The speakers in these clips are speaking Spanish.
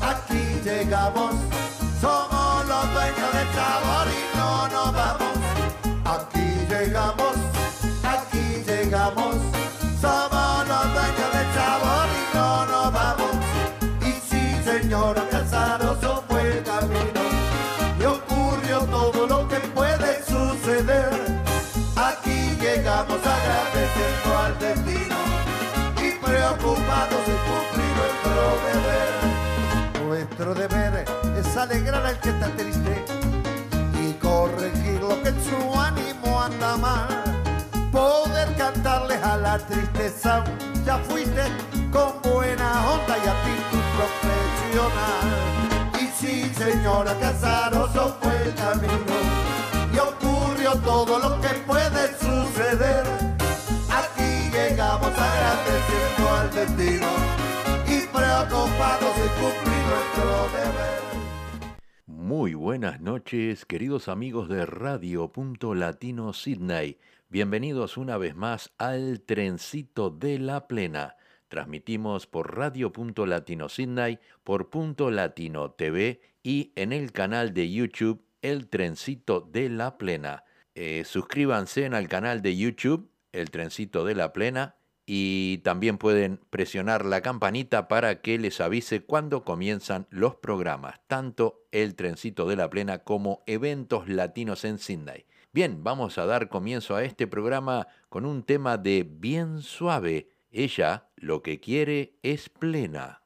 aquí llegamos, somos los dueños del sabor alegrar al que está triste y corregir lo que en su ánimo anda mal. Poder cantarles a la tristeza, ya fuiste con buena onda y actitud profesional. Y sí, señora Casaroso fue el camino y ocurrió todo lo que puede suceder. Aquí llegamos agradeciendo al destino y preocupados de cumplir nuestro deber. Muy buenas noches, queridos amigos de Radio Latino Sydney. Bienvenidos una vez más al Trencito de la Plena. Transmitimos por Radio Latino Sydney, por Punto Latino TV y en el canal de YouTube El Trencito de la Plena. Eh, suscríbanse el canal de YouTube El Trencito de la Plena y también pueden presionar la campanita para que les avise cuando comienzan los programas, tanto el trencito de la plena como eventos latinos en Sydney. Bien, vamos a dar comienzo a este programa con un tema de bien suave. Ella lo que quiere es plena.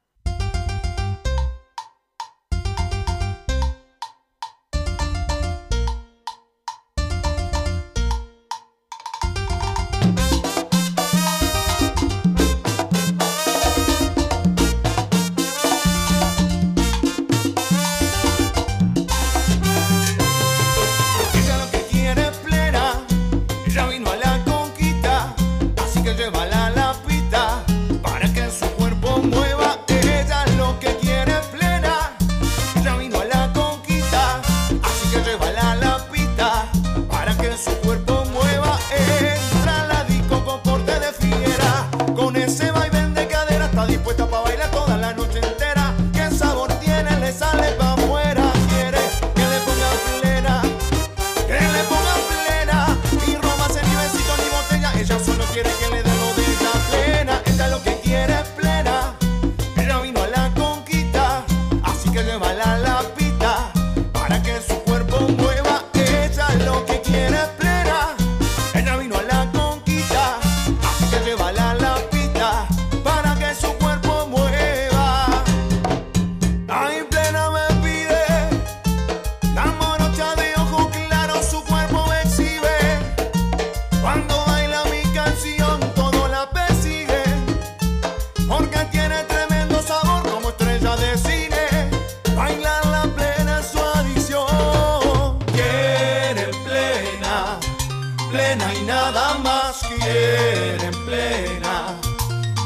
Plena y nada más Quiere plena,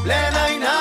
plena y nada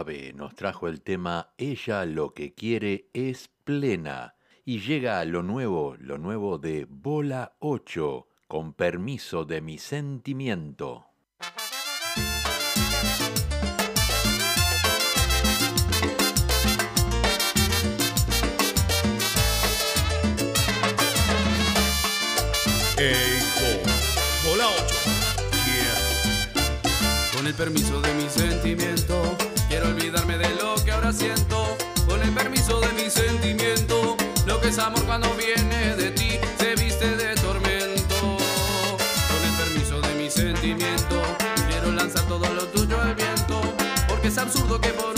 suave nos trajo el tema Ella lo que quiere es plena. Y llega lo nuevo, lo nuevo de Bola 8, con permiso de mi sentimiento. Eiko, bola 8. Yeah. Con el permiso de mi sentimiento, olvidarme de lo que ahora siento, con el permiso de mi sentimiento, lo que es amor cuando viene de ti, se viste de tormento, con el permiso de mi sentimiento, quiero lanzar todo lo tuyo al viento, porque es absurdo que por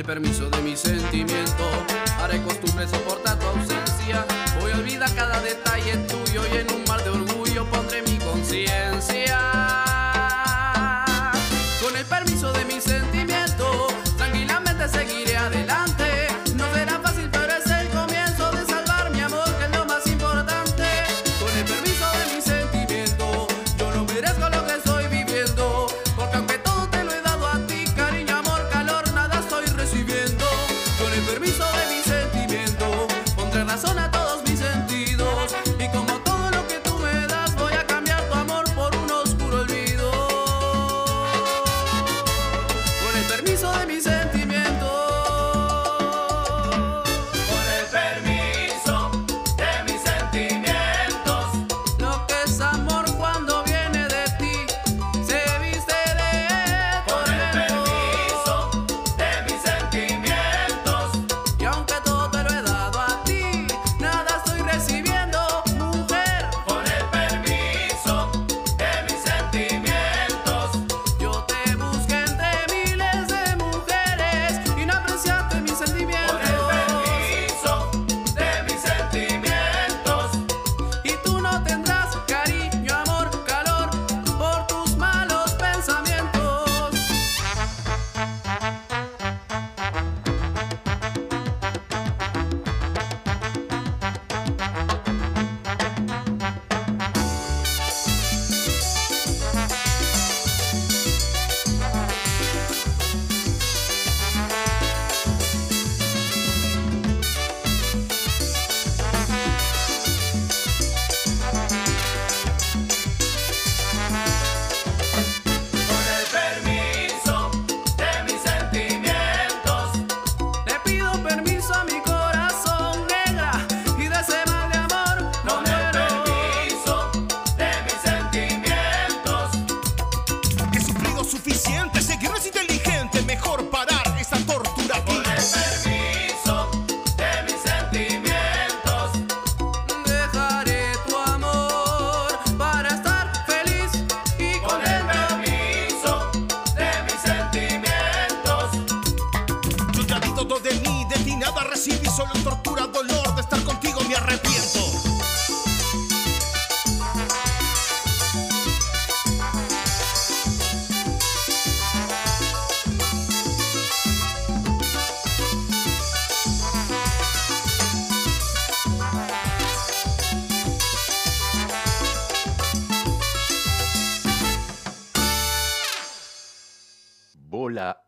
el permiso de mi sentimiento. Haré costumbres soportar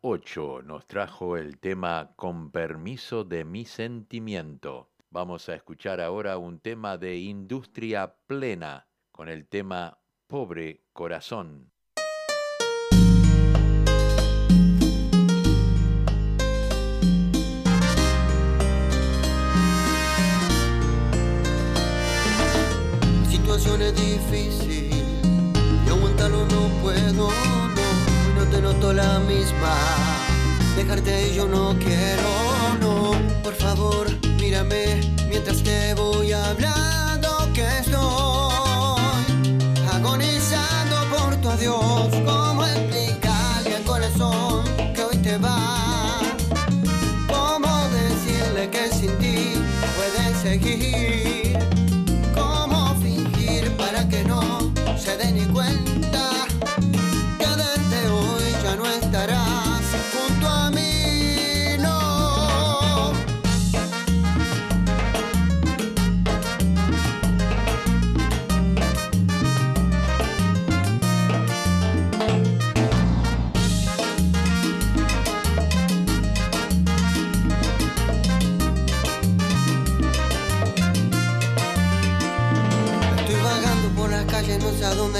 8 nos trajo el tema Con permiso de mi sentimiento. Vamos a escuchar ahora un tema de industria plena con el tema Pobre Corazón. Situación es difícil y aguantarlo no puedo te noto la misma. Dejarte yo no quiero, no. Por favor, mírame mientras te voy a hablar.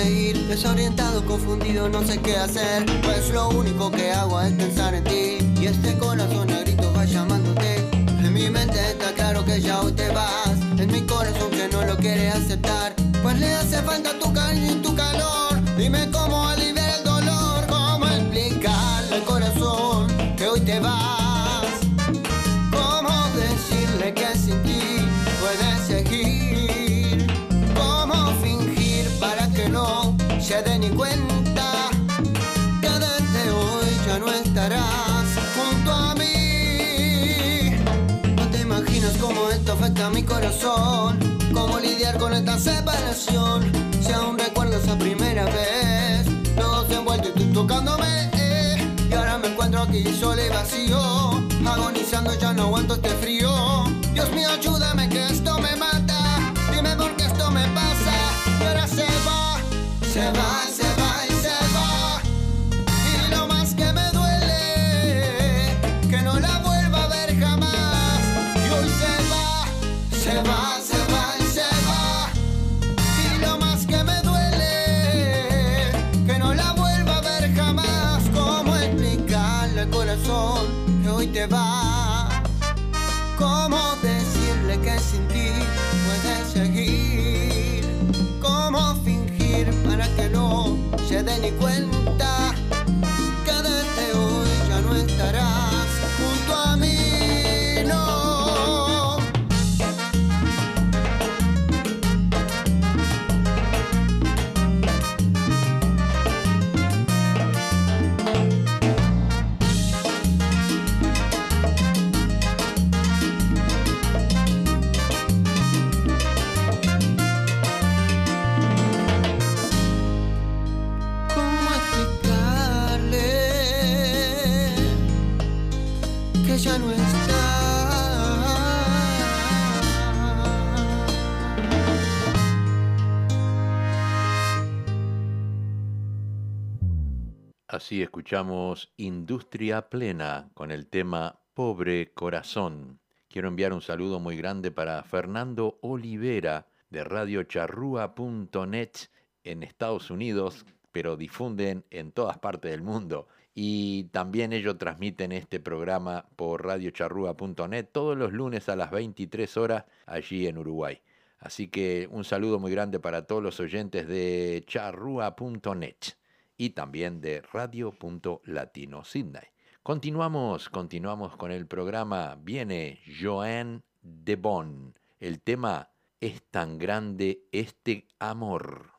Desorientado, confundido, no sé qué hacer. Pues lo único que hago es pensar en ti. Y este corazón a gritos va llamándote. En mi mente está claro que ya hoy te vas. En mi corazón que no lo quiere aceptar. Pues le hace falta tu cariño y tu calor. Dime cómo corazón. Cómo lidiar con esta separación. Si aún recuerdo esa primera vez. Todos envueltos y tú tocándome. eh. Y ahora me encuentro aquí solo y vacío. Agonizando ya no aguanto este frío. Dios mío, ayúdame que dé ni Así escuchamos Industria Plena con el tema Pobre Corazón. Quiero enviar un saludo muy grande para Fernando Olivera de radiocharrúa.net en Estados Unidos, pero difunden en todas partes del mundo. Y también ellos transmiten este programa por radiocharrúa.net todos los lunes a las 23 horas allí en Uruguay. Así que un saludo muy grande para todos los oyentes de charrúa.net y también de Radio.Latino Sydney. Continuamos, continuamos con el programa. Viene Joanne de Bon. El tema es tan grande este amor.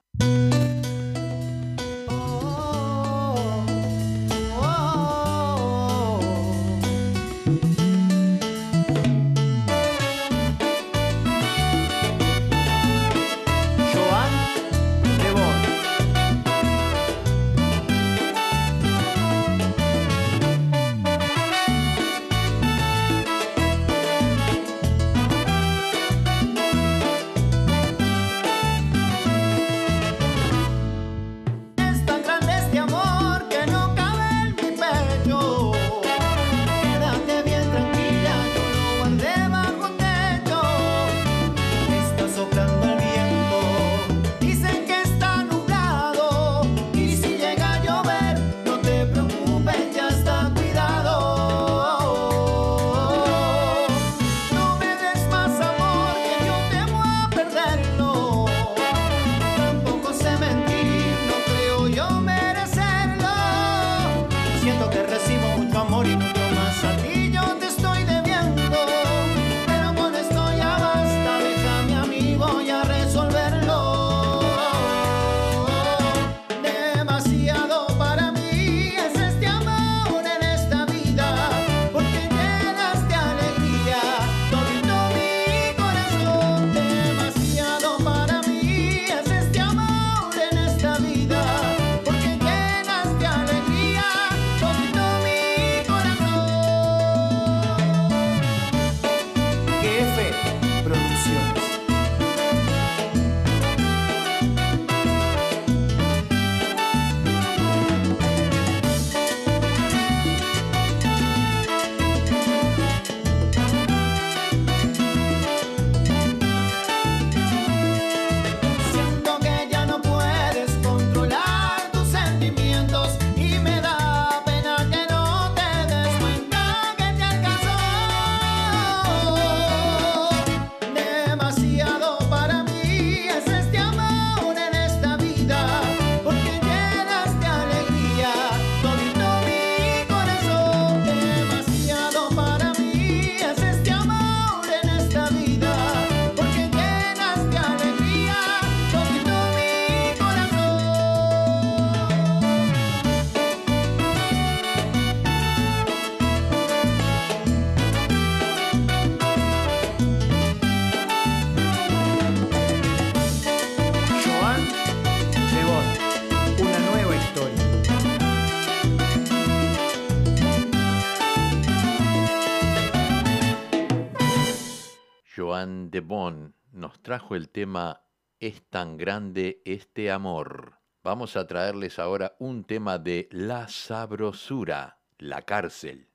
Trajo el tema Es tan grande este amor. Vamos a traerles ahora un tema de La Sabrosura, La Cárcel.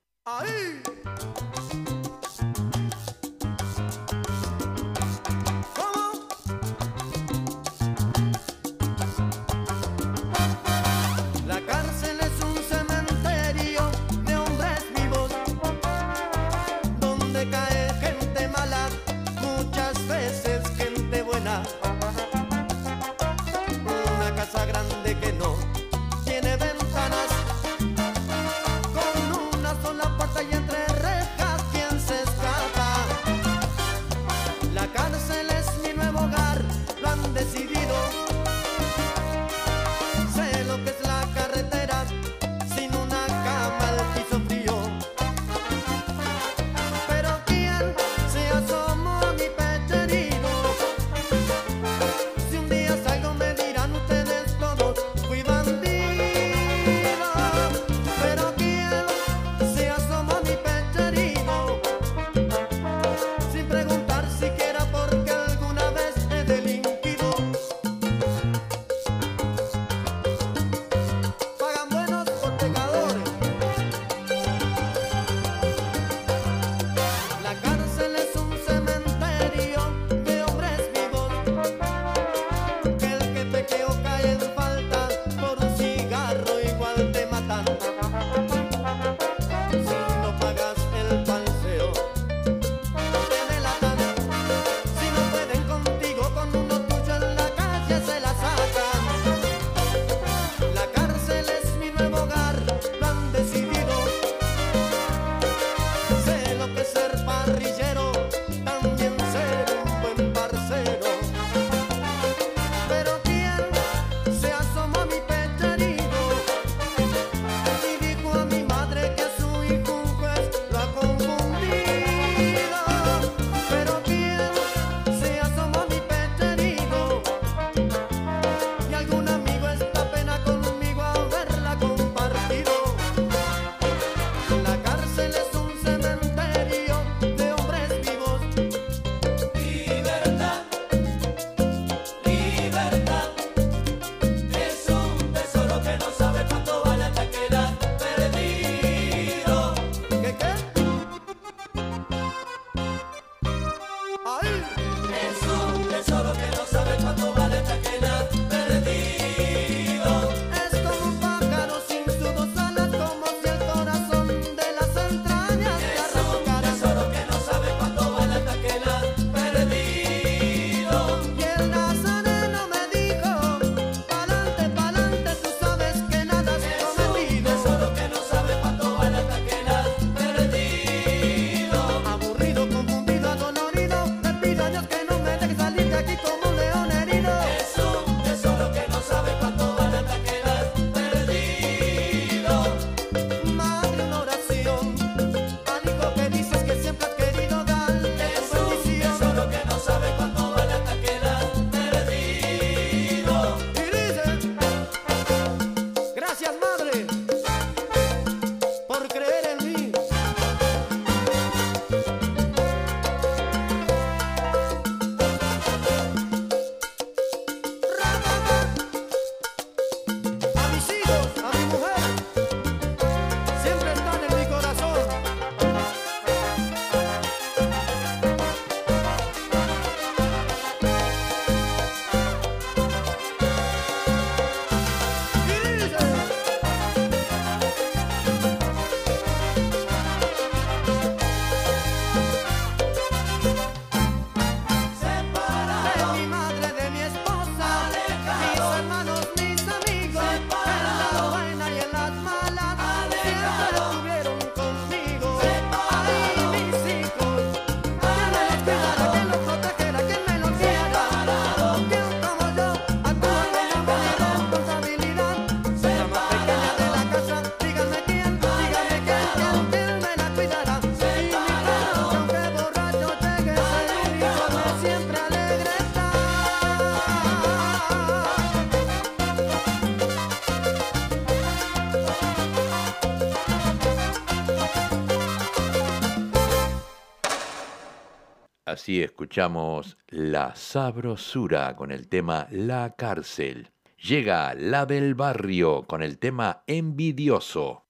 Así escuchamos La Sabrosura con el tema La Cárcel. Llega La del Barrio con el tema Envidioso.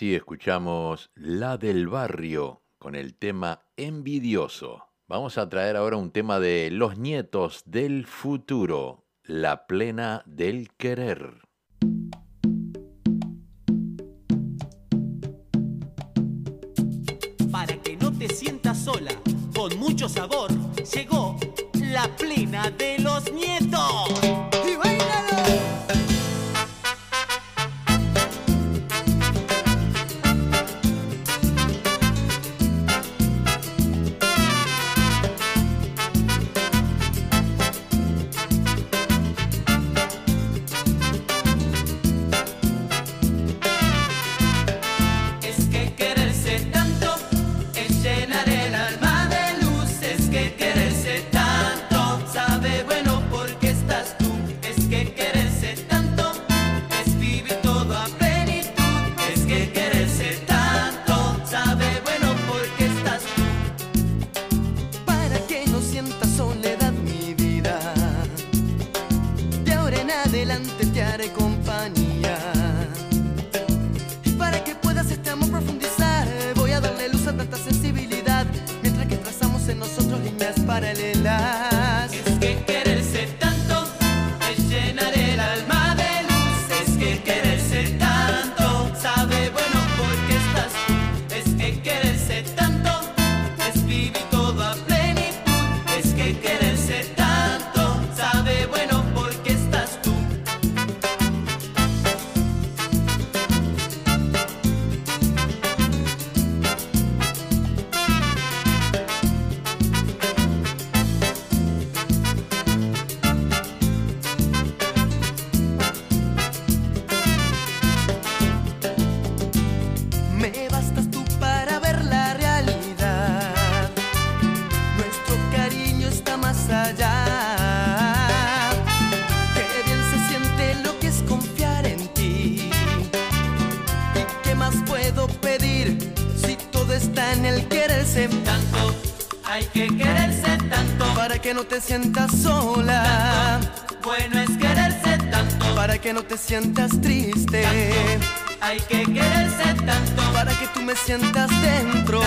Así escuchamos La del Barrio con el tema Envidioso. Vamos a traer ahora un tema de Los Nietos del Futuro, La Plena del Querer. Para que no te sientas sola, con mucho sabor, llegó La Plena de los Nietos. sola. Bueno es quererse tanto. Para que no te sientas triste. Hay que quererse tanto. Para que tú me sientas dentro.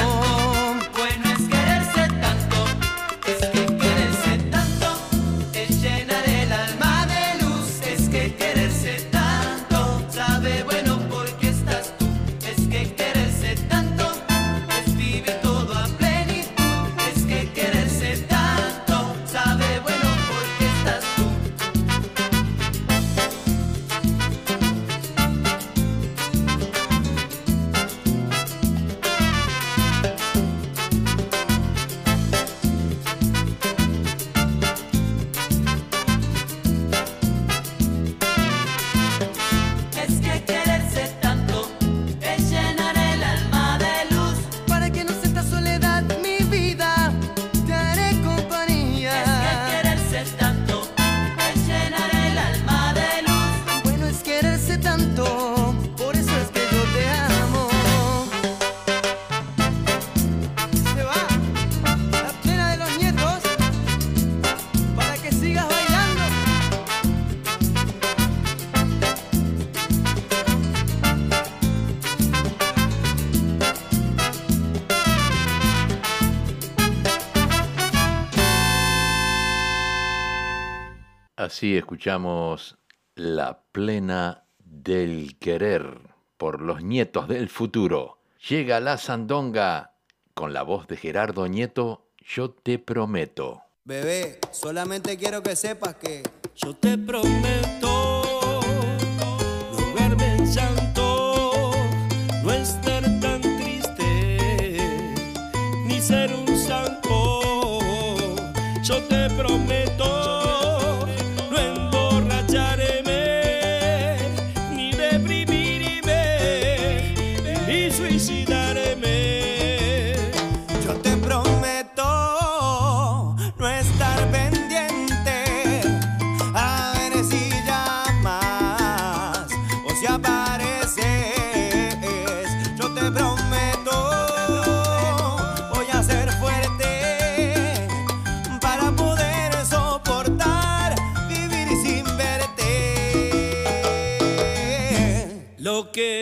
escuchamos La plena del querer por los nietos del futuro. Llega la sandonga con la voz de Gerardo Nieto, yo te prometo. Bebé, solamente quiero que sepas que yo te prometo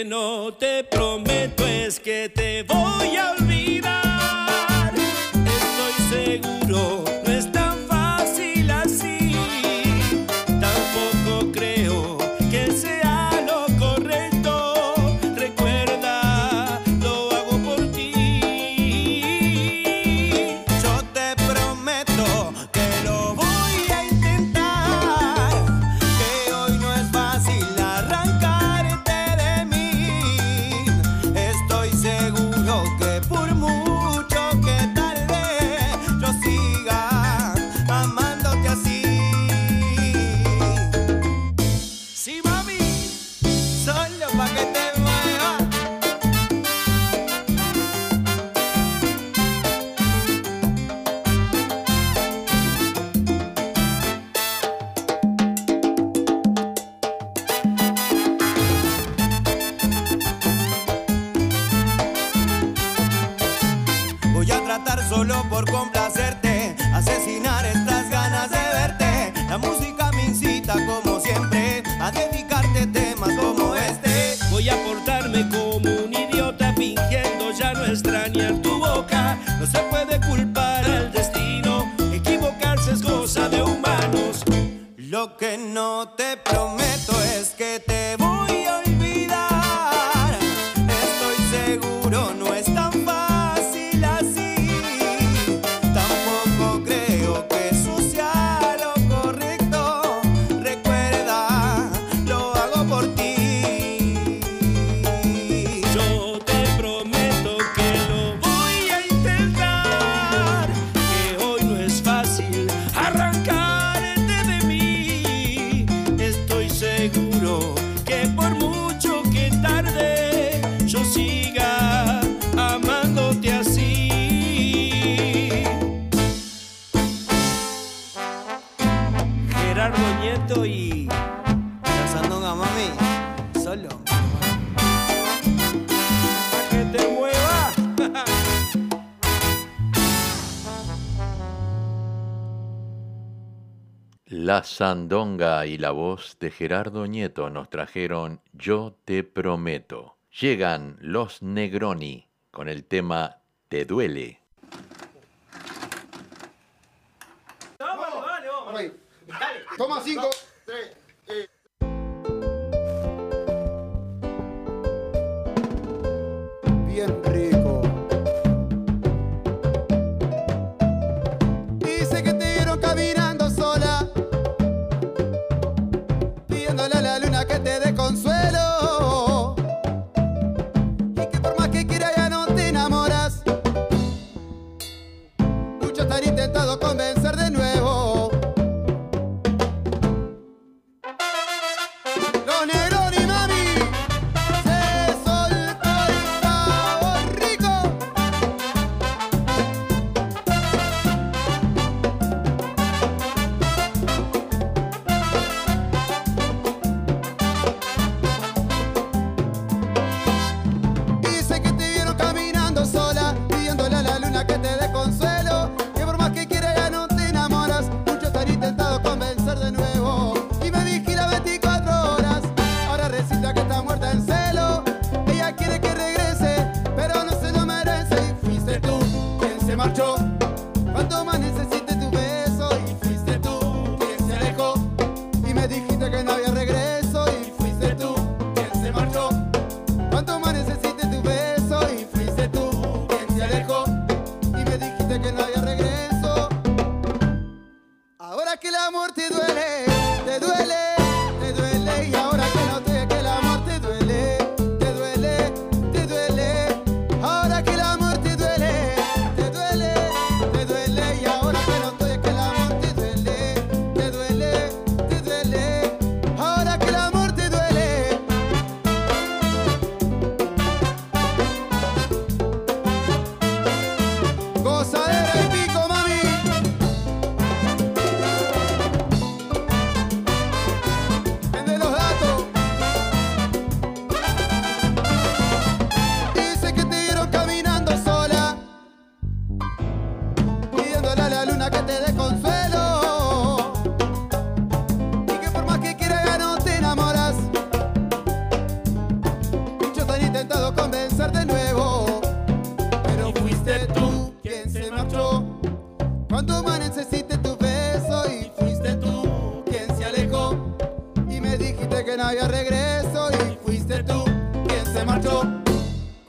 no te prometo es que te voy a olvidar. Estoy seguro. Sandonga y la voz de Gerardo Nieto nos trajeron Yo te prometo. Llegan los Negroni con el tema Te duele. Toma cinco.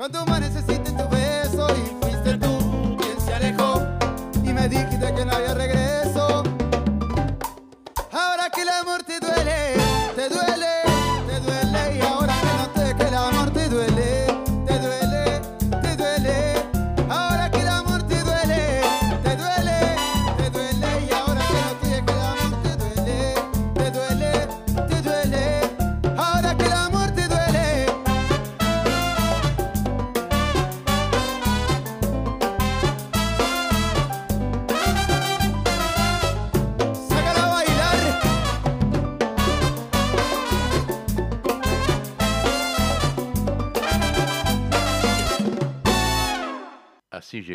Quando uma necessita, então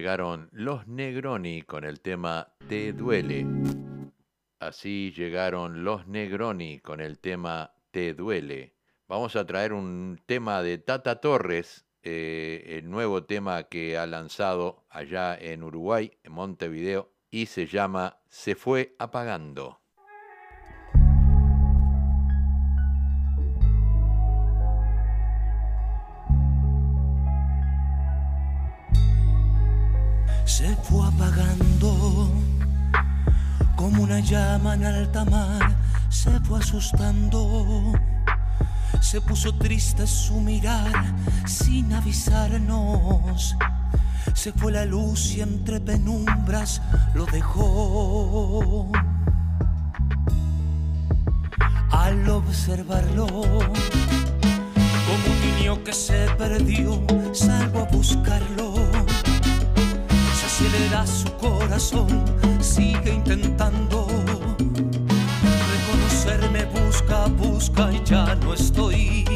llegaron los Negroni con el tema Te duele. Así llegaron los Negroni con el tema Te duele. Vamos a traer un tema de Tata Torres, eh, el nuevo tema que ha lanzado allá en Uruguay, en Montevideo, y se llama Se fue apagando. se fue apagando como una llama en alta mar, se fue asustando. Se puso triste su mirar sin avisarnos. Se fue la luz y entre penumbras lo dejó. Al observarlo, como un niño que se perdió, salvo a buscarlo acelera su corazón, sigue intentando. Reconocerme busca, busca y ya no estoy.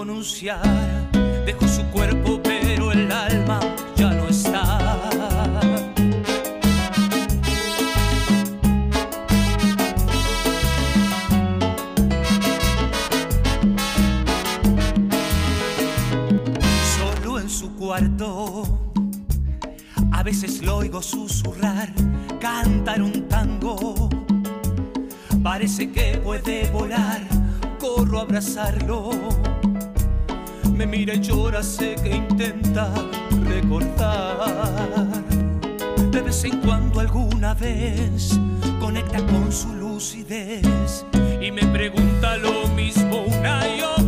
pronunciar. Dejó su cuerpo, pero el alma ya no está. Solo en su cuarto, a veces lo oigo susurrar, cantar un tango. Parece que puede volar, corro a abrazarlo me mira y llora, sé que intenta recordar. De vez en cuando alguna vez conecta con su lucidez y me pregunta lo mismo una y otra.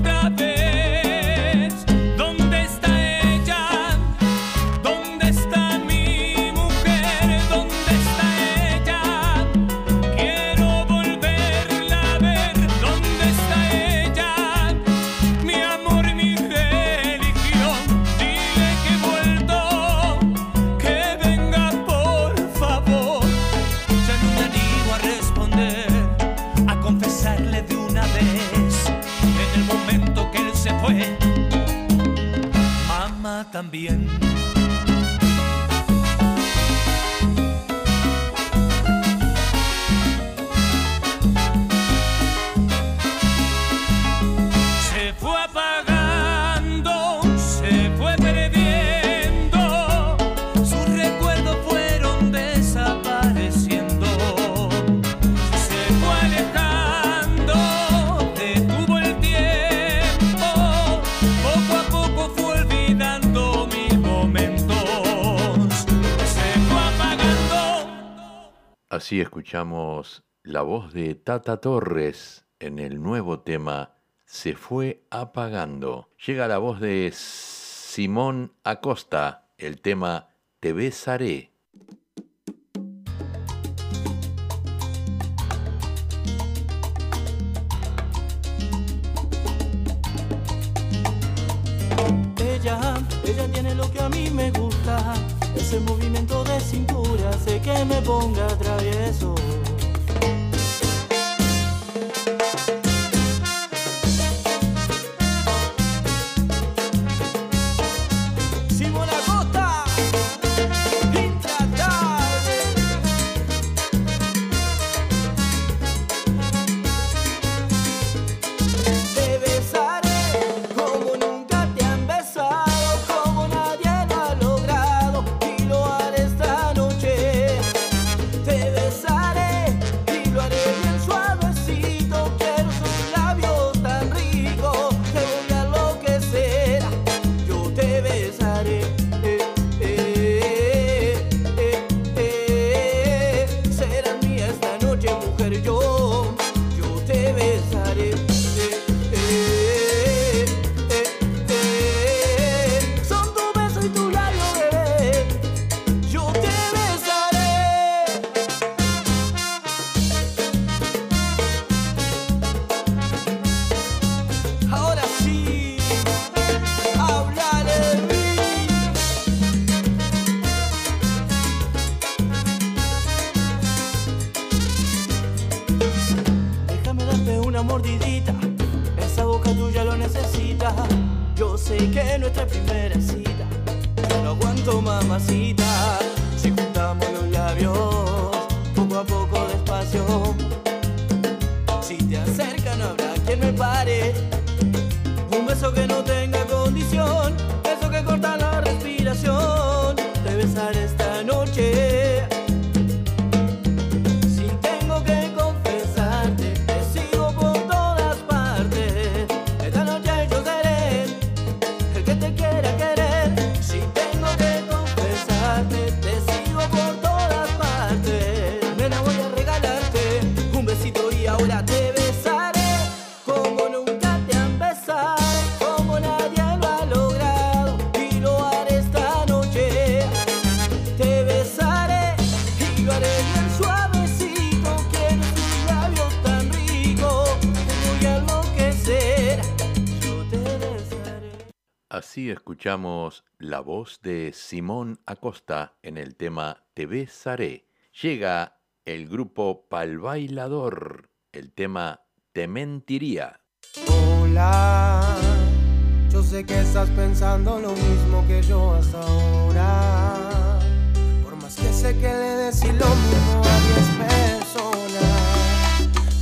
Así escuchamos la voz de Tata Torres en el nuevo tema Se fue apagando. Llega la voz de Simón Acosta, el tema Te besaré. Ella, ella tiene lo que a mí me gusta ese movimiento de cintura hace que me ponga travieso. escuchamos la voz de Simón Acosta en el tema Te besaré. Llega el grupo Pal Bailador, el tema Te mentiría. Hola, yo sé que estás pensando lo mismo que yo hasta ahora. Por más que sé que le decís lo mismo a 10 personas,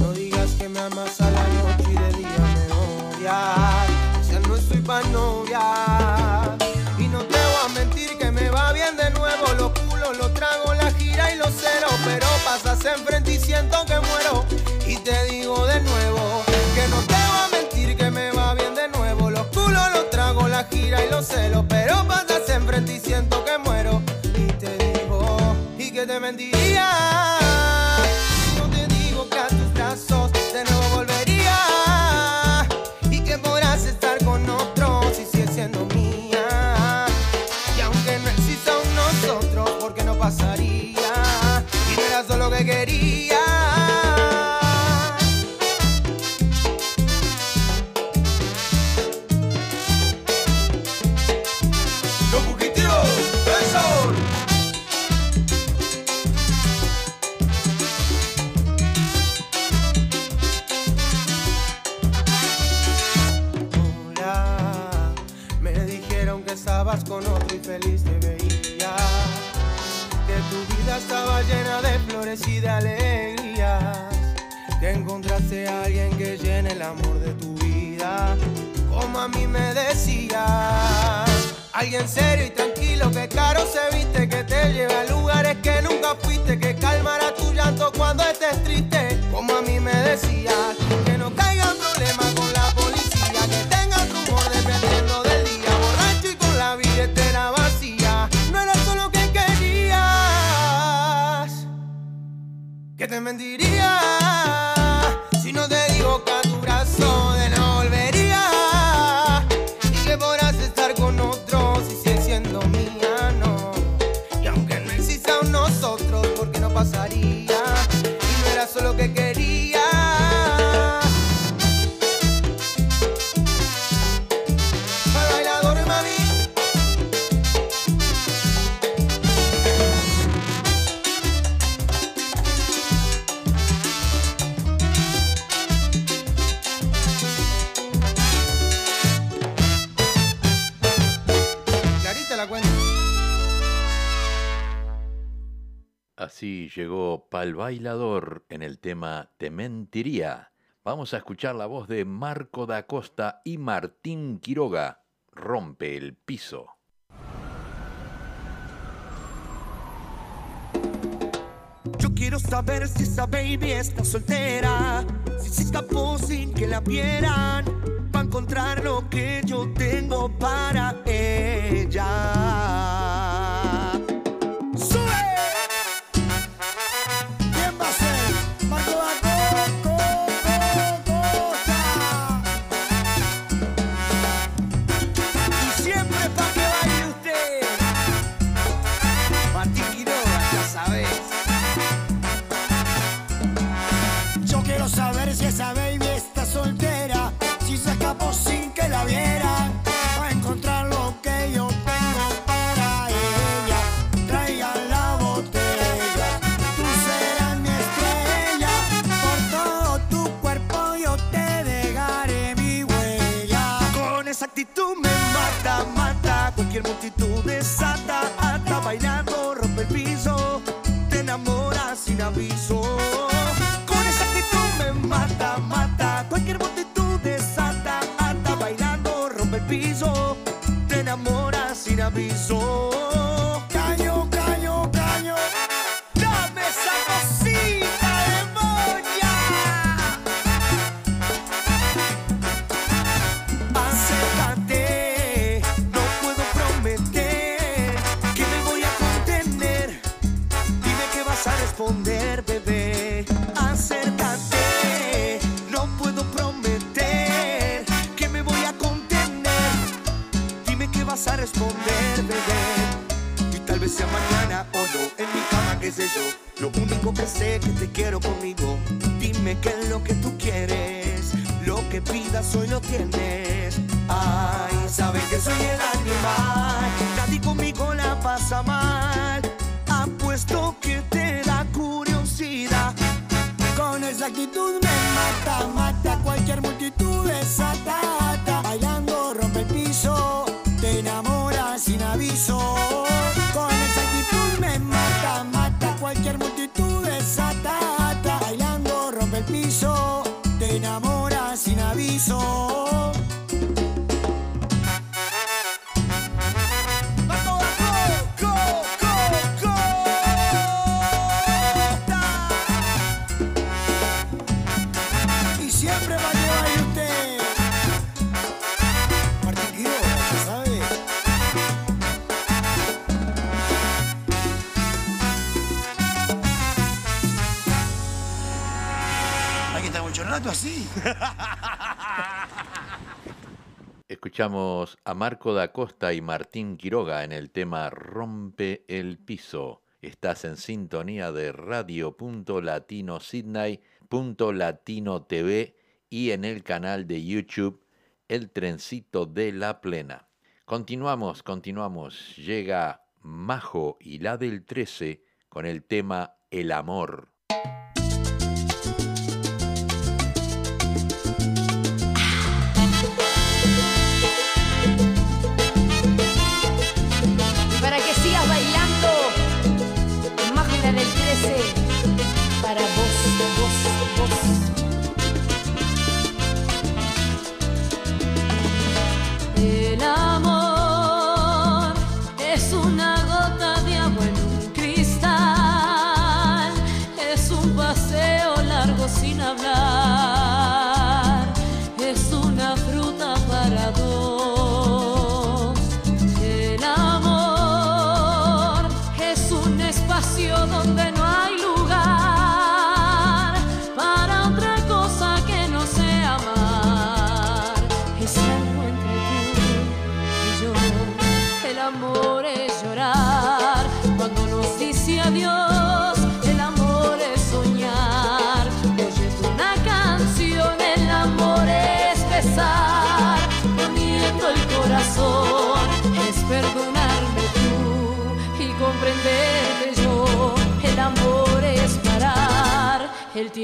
no digas que me amas a la noche y de día me odias. Novia. Y no te voy a mentir que me va bien de nuevo. Los culos, los trago, la gira y los ceros. Pero pasas enfrente y siento que muero. Y te digo de nuevo que no te voy a mentir que me va bien de nuevo. Los culos, los trago, la gira y los celos. Pero pasas enfrente y siento que muero. Y te digo, y que te mentiría. Que estabas con otro y feliz te veía. Que tu vida estaba llena de flores y de alegrías. Que encontraste a alguien que llene el amor de tu vida. Como a mí me decías. Alguien serio y tranquilo que caro se viste. Que te lleve a lugares que nunca fuiste. Que calmará tu llanto cuando estés triste. Como a mí me decías. Te mentiría. Así llegó Pal Bailador en el tema Te Mentiría. Vamos a escuchar la voz de Marco da Costa y Martín Quiroga. Rompe el piso. Yo quiero saber si esa baby está soltera, si se escapó sin que la vieran, para encontrar lo que yo tengo para animal. Nadie conmigo la pasa mal. Apuesto que te da curiosidad. Con esa actitud me mata, mata cualquier multitud desata, Escuchamos a Marco da Costa y Martín Quiroga en el tema Rompe el piso. Estás en sintonía de radio.latinosidney.latinotv y en el canal de YouTube El Trencito de la Plena. Continuamos, continuamos. Llega Majo y la del 13 con el tema El amor.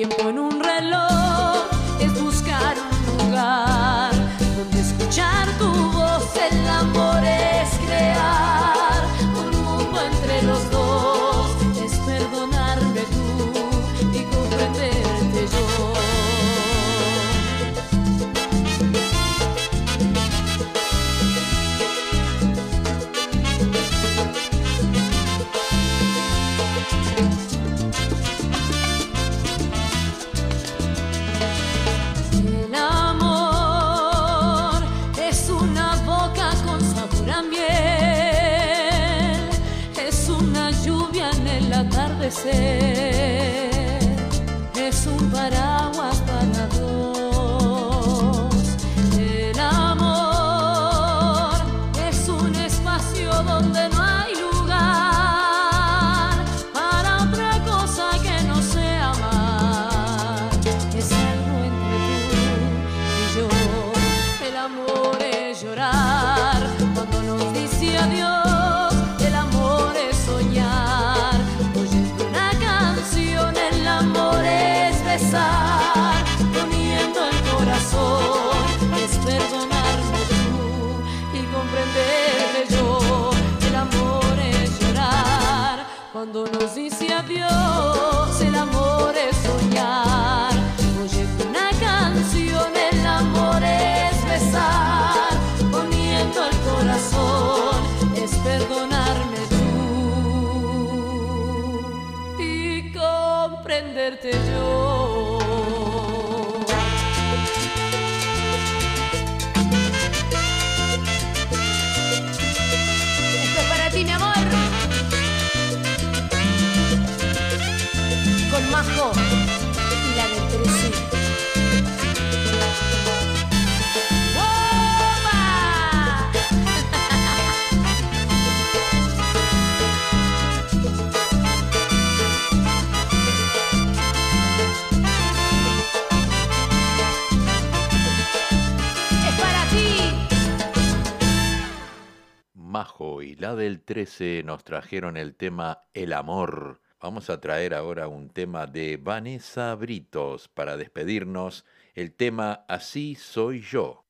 tiempo en un reloj es buscar un lugar donde escuchar tu voz, el amor es crear. ser. nos trajeron el tema El amor. Vamos a traer ahora un tema de Vanessa Britos para despedirnos, el tema Así soy yo.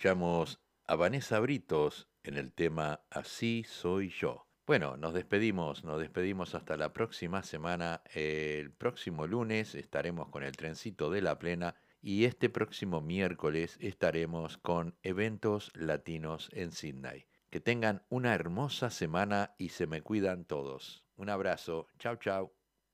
escuchamos a Vanessa Britos en el tema Así soy yo. Bueno, nos despedimos, nos despedimos hasta la próxima semana. El próximo lunes estaremos con el trencito de la plena y este próximo miércoles estaremos con eventos latinos en Sydney. Que tengan una hermosa semana y se me cuidan todos. Un abrazo, chao chao.